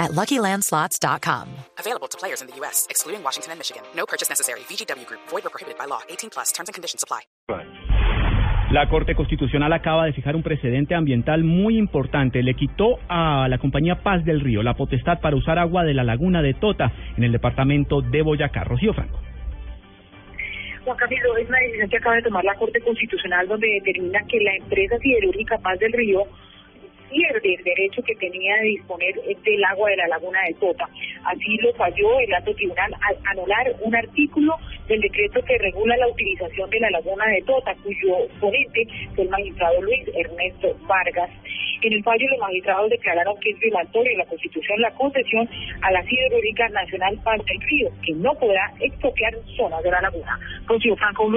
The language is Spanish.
at LuckyLandSlots.com. Available to players in the U.S., excluding Washington and Michigan. No purchase necessary. VGW Group. Void or prohibited by law. 18 plus. Terms and conditions apply. La Corte Constitucional acaba de fijar un precedente ambiental muy importante. Le quitó a la compañía Paz del Río la potestad para usar agua de la laguna de Tota en el departamento de Boyacá. Rocío Franco. Juan Camilo, es una decisión que acaba de tomar la Corte Constitucional donde determina que la empresa siderúrgica Paz del Río pierde el derecho que tenía de disponer del agua de la laguna de Tota. Así lo falló el alto tribunal al anular un artículo del decreto que regula la utilización de la laguna de Tota, cuyo ponente fue el magistrado Luis Ernesto Vargas. En el fallo, los magistrados declararon que es violatorio de la Constitución la concesión a la Siderúrgica Nacional Paz del Río, que no podrá expropiar zonas de la laguna. Franco